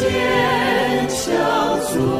坚强做。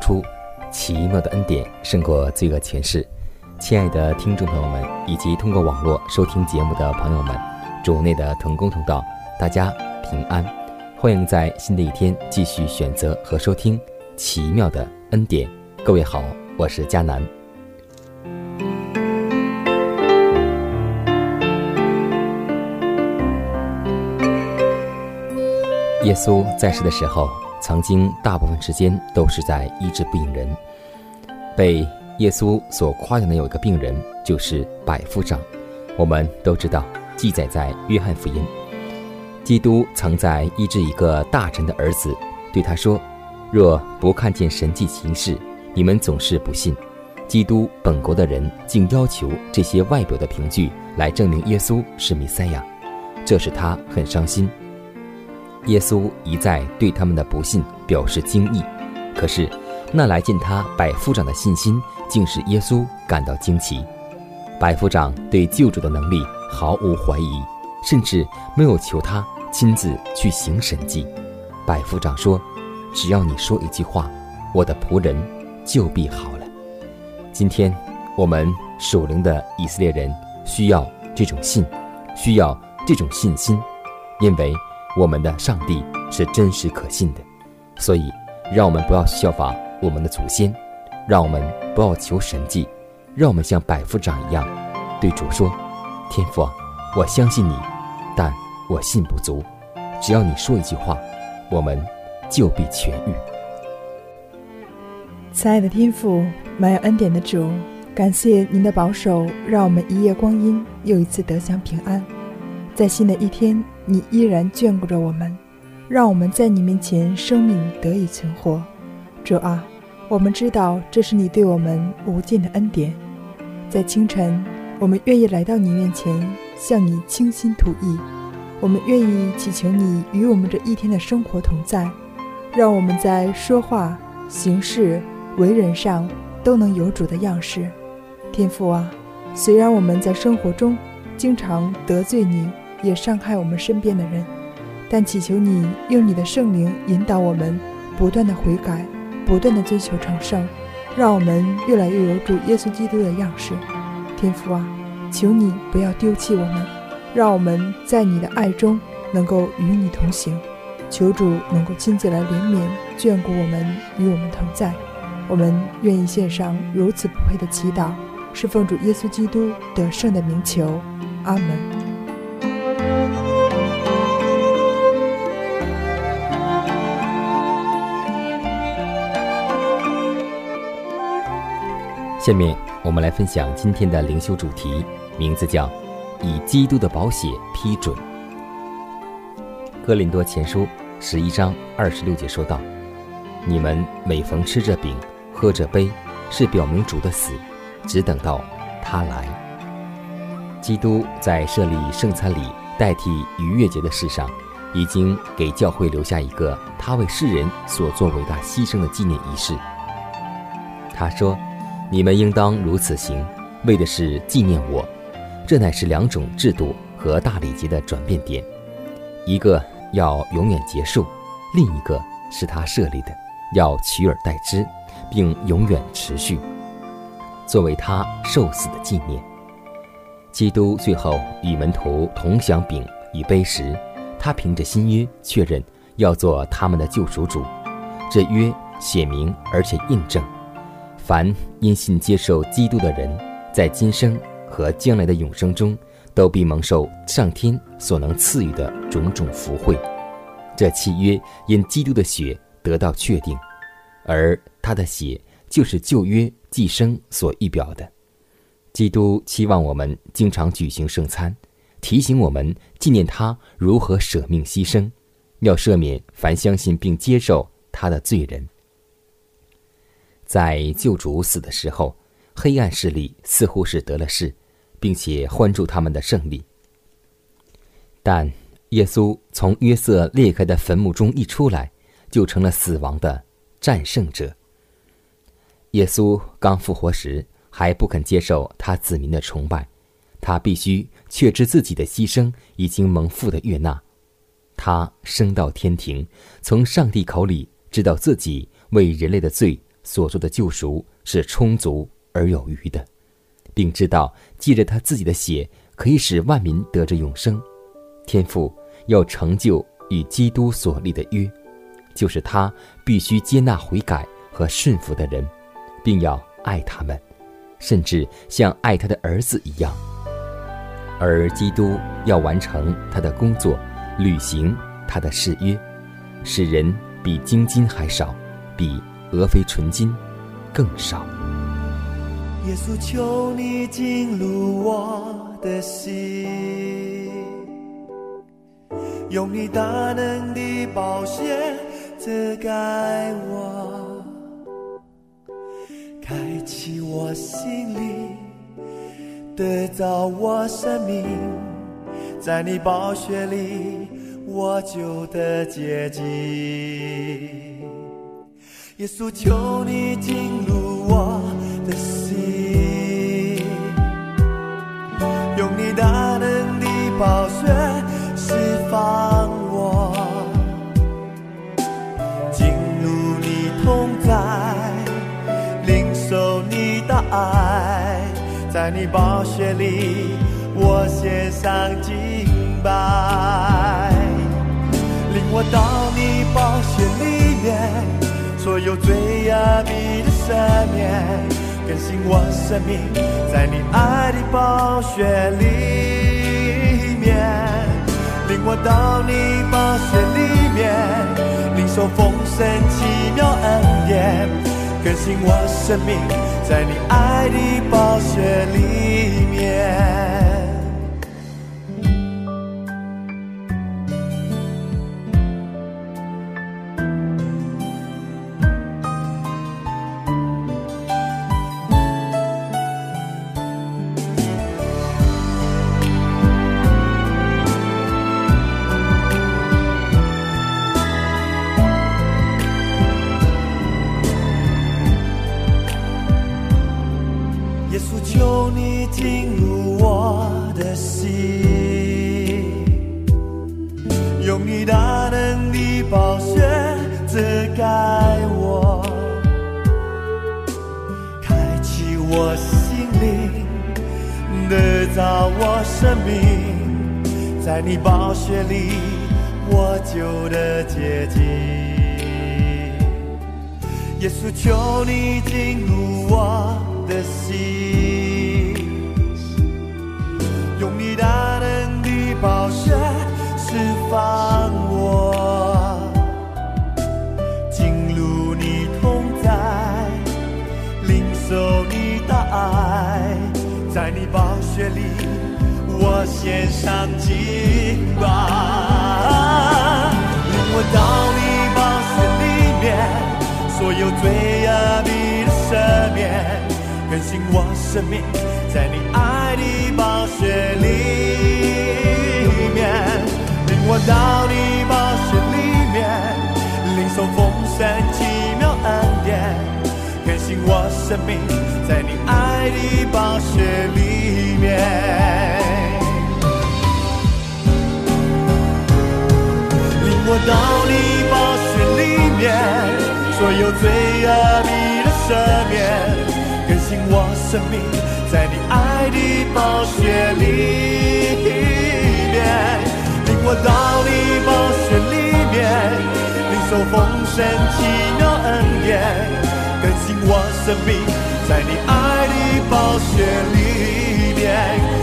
出，奇妙的恩典胜过罪恶权势。亲爱的听众朋友们，以及通过网络收听节目的朋友们，主内的同工同道，大家平安，欢迎在新的一天继续选择和收听奇妙的恩典。各位好，我是佳南。耶稣在世的时候。曾经大部分时间都是在医治病人。被耶稣所夸奖的有一个病人，就是百夫长。我们都知道，记载在约翰福音。基督曾在医治一个大臣的儿子，对他说：“若不看见神迹行事，你们总是不信。”基督本国的人竟要求这些外表的凭据来证明耶稣是弥赛亚，这使他很伤心。耶稣一再对他们的不信表示惊异，可是那来见他百夫长的信心，竟使耶稣感到惊奇。百夫长对救主的能力毫无怀疑，甚至没有求他亲自去行神迹。百夫长说：“只要你说一句话，我的仆人就必好了。”今天我们属灵的以色列人需要这种信，需要这种信心，因为。我们的上帝是真实可信的，所以让我们不要效法我们的祖先，让我们不要求神迹，让我们像百夫长一样对主说：“天父啊，我相信你，但我信不足。只要你说一句话，我们就必痊愈。”亲爱的天父，满有恩典的主，感谢您的保守，让我们一夜光阴又一次得享平安，在新的一天。你依然眷顾着我们，让我们在你面前生命得以存活。主啊，我们知道这是你对我们无尽的恩典。在清晨，我们愿意来到你面前，向你倾心吐意。我们愿意祈求你与我们这一天的生活同在，让我们在说话、行事、为人上都能有主的样式。天父啊，虽然我们在生活中经常得罪你。也伤害我们身边的人，但祈求你用你的圣灵引导我们，不断的悔改，不断的追求成圣，让我们越来越有主耶稣基督的样式。天父啊，求你不要丢弃我们，让我们在你的爱中能够与你同行。求主能够亲自来怜悯、眷顾我们，与我们同在。我们愿意献上如此不配的祈祷，是奉主耶稣基督得胜的名求。阿门。下面我们来分享今天的灵修主题，名字叫“以基督的宝血批准”。哥林多前书十一章二十六节说道：“你们每逢吃这饼、喝这杯，是表明主的死，只等到他来。”基督在设立圣餐礼代替逾越节的事上，已经给教会留下一个他为世人所做伟大牺牲的纪念仪式。他说。你们应当如此行，为的是纪念我。这乃是两种制度和大礼节的转变点。一个要永远结束，另一个是他设立的，要取而代之，并永远持续，作为他受死的纪念。基督最后与门徒同享饼与杯时，他凭着新约确认要做他们的救赎主，这约写明而且印证，凡因信接受基督的人，在今生和将来的永生中。都必蒙受上天所能赐予的种种福惠，这契约因基督的血得到确定，而他的血就是旧约寄生所预表的。基督期望我们经常举行圣餐，提醒我们纪念他如何舍命牺牲，要赦免凡相信并接受他的罪人。在救主死的时候，黑暗势力似乎是得了势。并且欢祝他们的胜利。但耶稣从约瑟裂开的坟墓中一出来，就成了死亡的战胜者。耶稣刚复活时还不肯接受他子民的崇拜，他必须确知自己的牺牲已经蒙父的悦纳。他升到天庭，从上帝口里知道自己为人类的罪所做的救赎是充足而有余的。并知道，借着他自己的血，可以使万民得着永生。天父要成就与基督所立的约，就是他必须接纳悔改和顺服的人，并要爱他们，甚至像爱他的儿子一样。而基督要完成他的工作，履行他的誓约，使人比金金还少，比俄非纯金更少。耶稣，求你进入我的心，用你大能的宝血遮盖我，开启我心灵，得着我生命，在你宝血里，我就得洁净。耶稣，求你进入我的心。用你大能的宝血释放我，进入你同在，领受你的爱，在你宝血里，我献上敬拜，领我到你宝血里面，所有罪恶必的赦免。更新我生命，在你爱的宝血里面，领我到你宝血里面，领受丰盛奇妙恩典。更新我生命，在你爱的宝血里面。你宝血里，我就得洁净。耶稣，求你进入我的心，用你大能的宝血释放我，进入你同在，领受你的爱，在你宝血里。献上敬拜，领我到你宝血里面，所有罪恶必赦免，更新我生命，在你爱的宝血里面，领我到你宝血里面，领受丰盛奇妙恩典，更新我生命，在你爱的宝血里面。我到你宝血里面，所有罪恶你的赦免，更新我生命在你爱的宝血里面。领我到你宝血里面，领受丰盛奇妙恩典，更新我生命在你爱的宝血里面。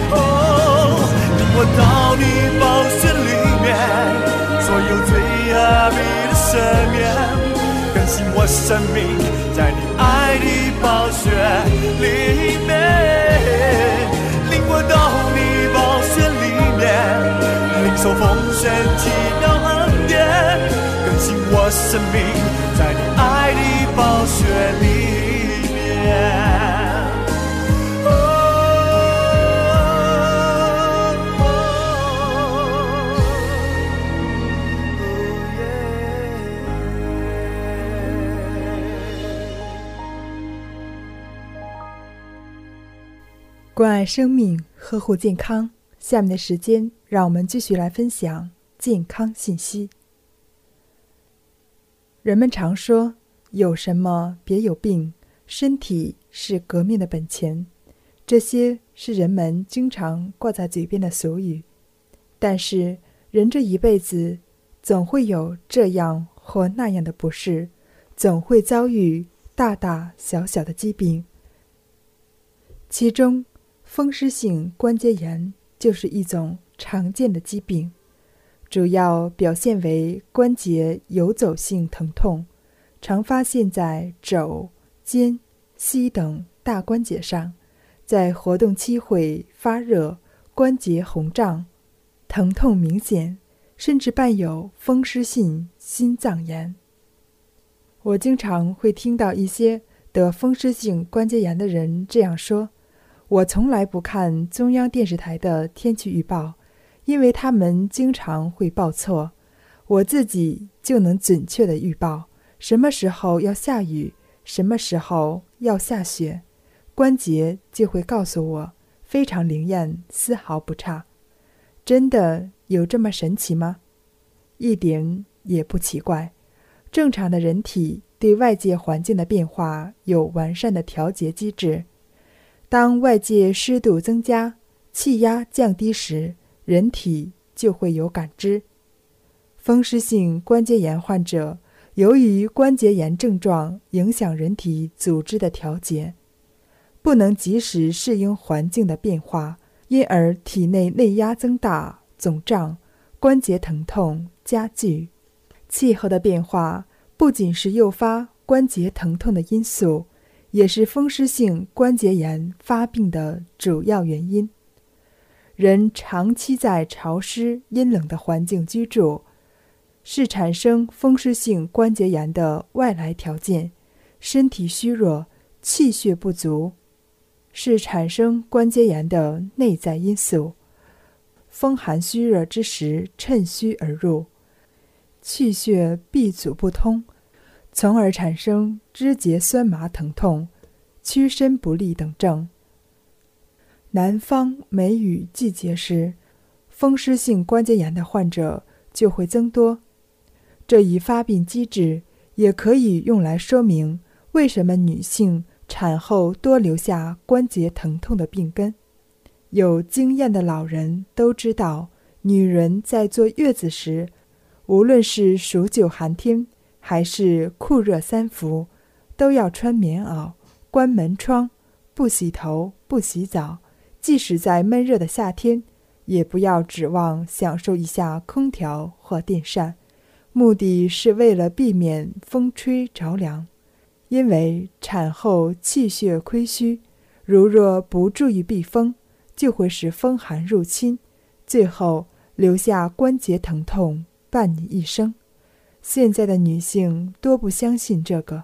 哦，领我到你宝血里面。所有罪恶你的赦免，更新我生命在你爱的宝血里面，领我到你宝血里面，领受丰盛奇妙恩典，更新我生命。关爱生命，呵护健康。下面的时间，让我们继续来分享健康信息。人们常说“有什么别有病”，身体是革命的本钱，这些是人们经常挂在嘴边的俗语。但是，人这一辈子总会有这样或那样的不适，总会遭遇大大小小的疾病，其中。风湿性关节炎就是一种常见的疾病，主要表现为关节游走性疼痛，常发现在肘、肩、膝等大关节上，在活动期会发热、关节红胀、疼痛明显，甚至伴有风湿性心脏炎。我经常会听到一些得风湿性关节炎的人这样说。我从来不看中央电视台的天气预报，因为他们经常会报错。我自己就能准确的预报什么时候要下雨，什么时候要下雪，关节就会告诉我，非常灵验，丝毫不差。真的有这么神奇吗？一点也不奇怪。正常的人体对外界环境的变化有完善的调节机制。当外界湿度增加、气压降低时，人体就会有感知。风湿性关节炎患者由于关节炎症状影响人体组织的调节，不能及时适应环境的变化，因而体内内压增大、肿胀，关节疼痛加剧。气候的变化不仅是诱发关节疼痛的因素。也是风湿性关节炎发病的主要原因。人长期在潮湿阴冷的环境居住，是产生风湿性关节炎的外来条件；身体虚弱、气血不足，是产生关节炎的内在因素。风寒虚热之时，趁虚而入，气血闭阻不通。从而产生肢节酸麻、疼痛、屈伸不利等症。南方梅雨季节时，风湿性关节炎的患者就会增多。这一发病机制也可以用来说明为什么女性产后多留下关节疼痛的病根。有经验的老人都知道，女人在坐月子时，无论是数九寒天。还是酷热三伏，都要穿棉袄、关门窗、不洗头、不洗澡。即使在闷热的夏天，也不要指望享受一下空调或电扇，目的是为了避免风吹着凉。因为产后气血亏虚，如若不注意避风，就会使风寒入侵，最后留下关节疼痛伴你一生。现在的女性多不相信这个，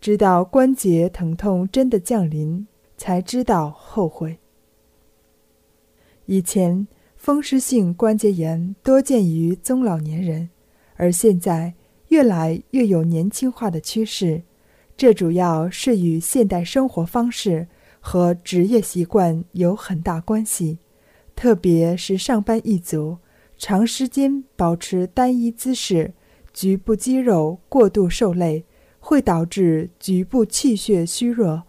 直到关节疼痛真的降临，才知道后悔。以前风湿性关节炎多见于中老年人，而现在越来越有年轻化的趋势，这主要是与现代生活方式和职业习惯有很大关系，特别是上班一族，长时间保持单一姿势。局部肌肉过度受累，会导致局部气血虚弱，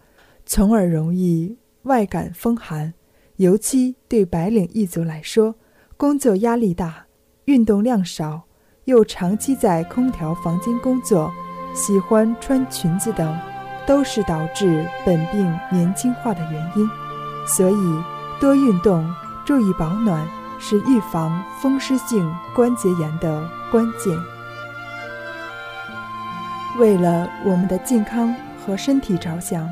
从而容易外感风寒。尤其对白领一族来说，工作压力大，运动量少，又长期在空调房间工作，喜欢穿裙子等，都是导致本病年轻化的原因。所以，多运动，注意保暖，是预防风湿性关节炎的关键。为了我们的健康和身体着想，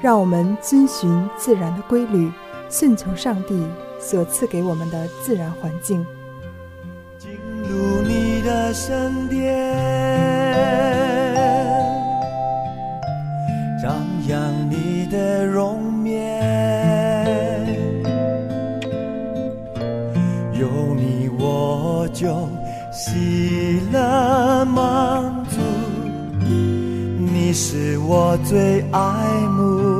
让我们遵循自然的规律。顺从上帝所赐给我们的自然环境，进入你的身边，是我最爱慕。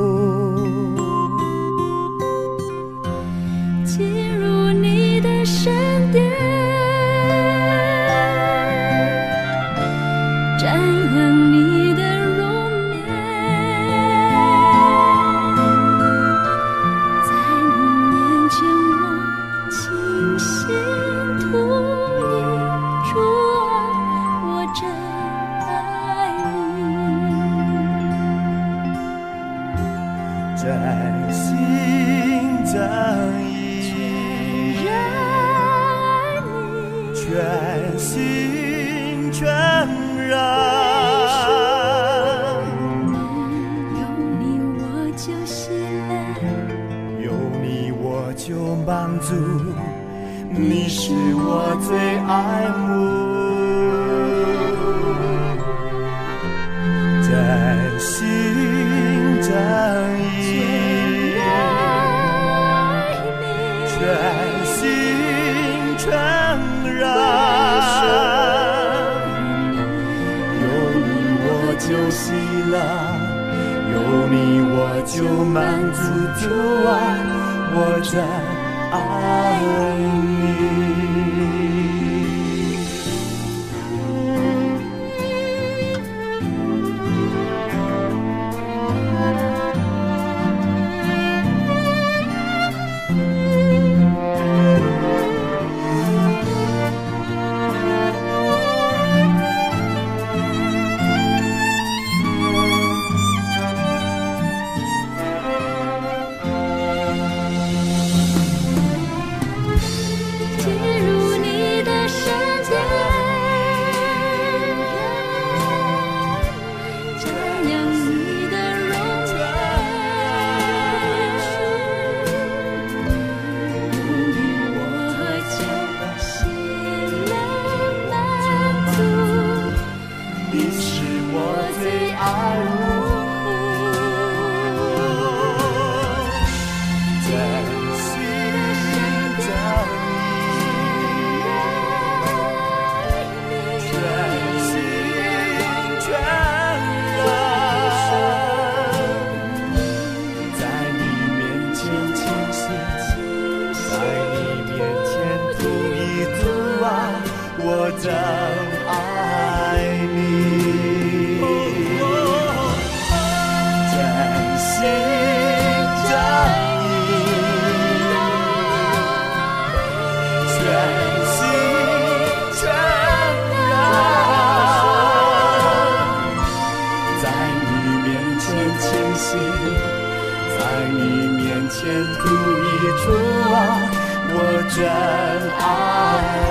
就满足，你是我最爱慕。真心真意，全心全然。有你我就喜乐，有你我就满足。我在爱你。我真爱你。真心真意啊心真意在你面前清晰在你面前吐一出啊我真爱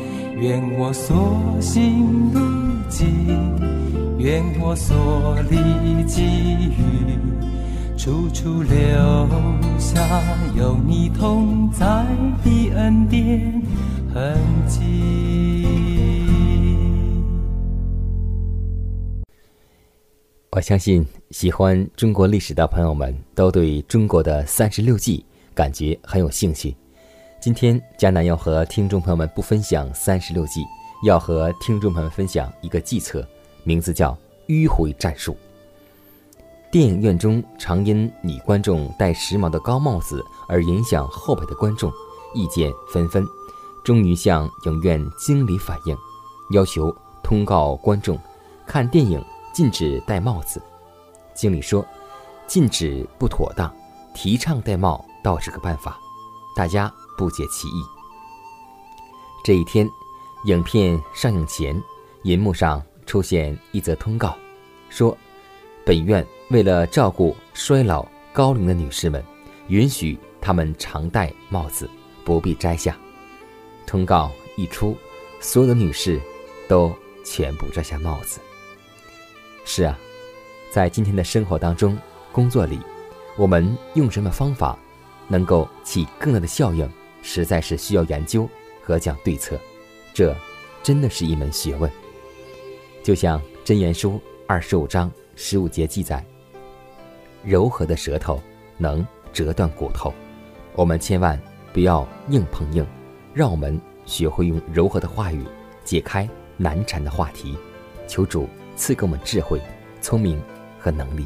愿我所行路径，愿我所历际遇，处处留下有你同在的恩典痕迹。我相信喜欢中国历史的朋友们都对中国的三十六计感觉很有兴趣。今天，迦南要和听众朋友们不分享三十六计，要和听众朋友们分享一个计策，名字叫迂回战术。电影院中常因女观众戴时髦的高帽子而影响后排的观众，意见纷纷，终于向影院经理反映，要求通告观众，看电影禁止戴帽子。经理说，禁止不妥当，提倡戴帽倒是个办法，大家。不解其意。这一天，影片上映前，银幕上出现一则通告，说：“本院为了照顾衰老高龄的女士们，允许她们常戴帽子，不必摘下。”通告一出，所有的女士都全部摘下帽子。是啊，在今天的生活当中、工作里，我们用什么方法能够起更大的效应？实在是需要研究和讲对策，这真的是一门学问。就像《真言书》二十五章十五节记载：“柔和的舌头能折断骨头。”我们千万不要硬碰硬，让我们学会用柔和的话语解开难缠的话题。求主赐给我们智慧、聪明和能力。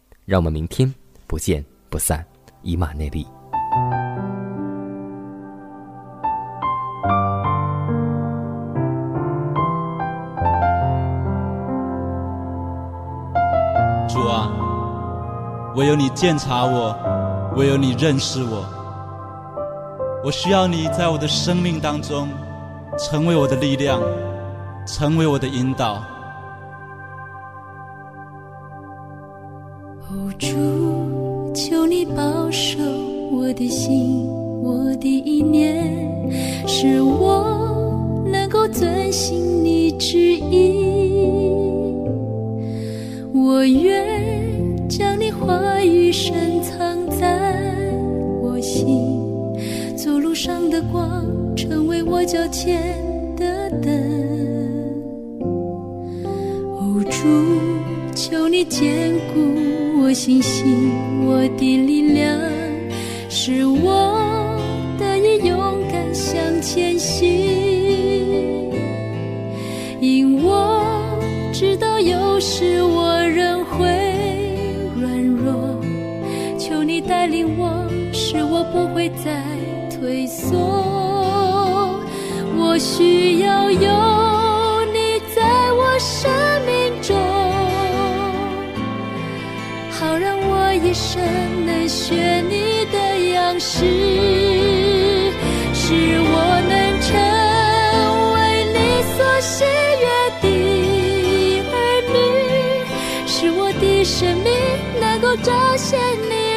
让我们明天不见不散，以马内利。主啊，唯有你鉴察我，唯有你认识我，我需要你在我的生命当中，成为我的力量，成为我的引导。我脚前的灯。哦，主，求你坚固。我信心，我的力量，使我得以勇敢向前行。因我知道有时需要有你在我生命中，好让我一生能学你的样式，使我能成为你所喜悦的儿女，使我的生命能够彰显你。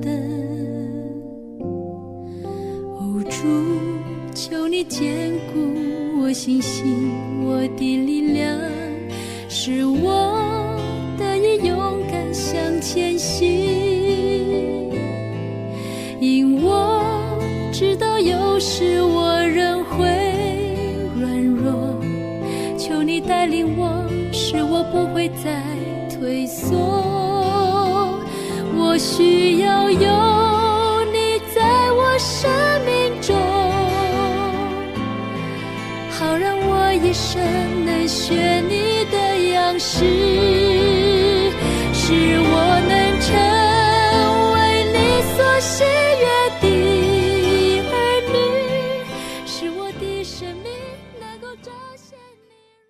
等哦，主求你坚固我信心，我的力量使我得以勇敢向前行。因我知道有时我仍会软弱，求你带领我，使我不会再退缩。我需要有你在我生命中好让我一生能学你的样式。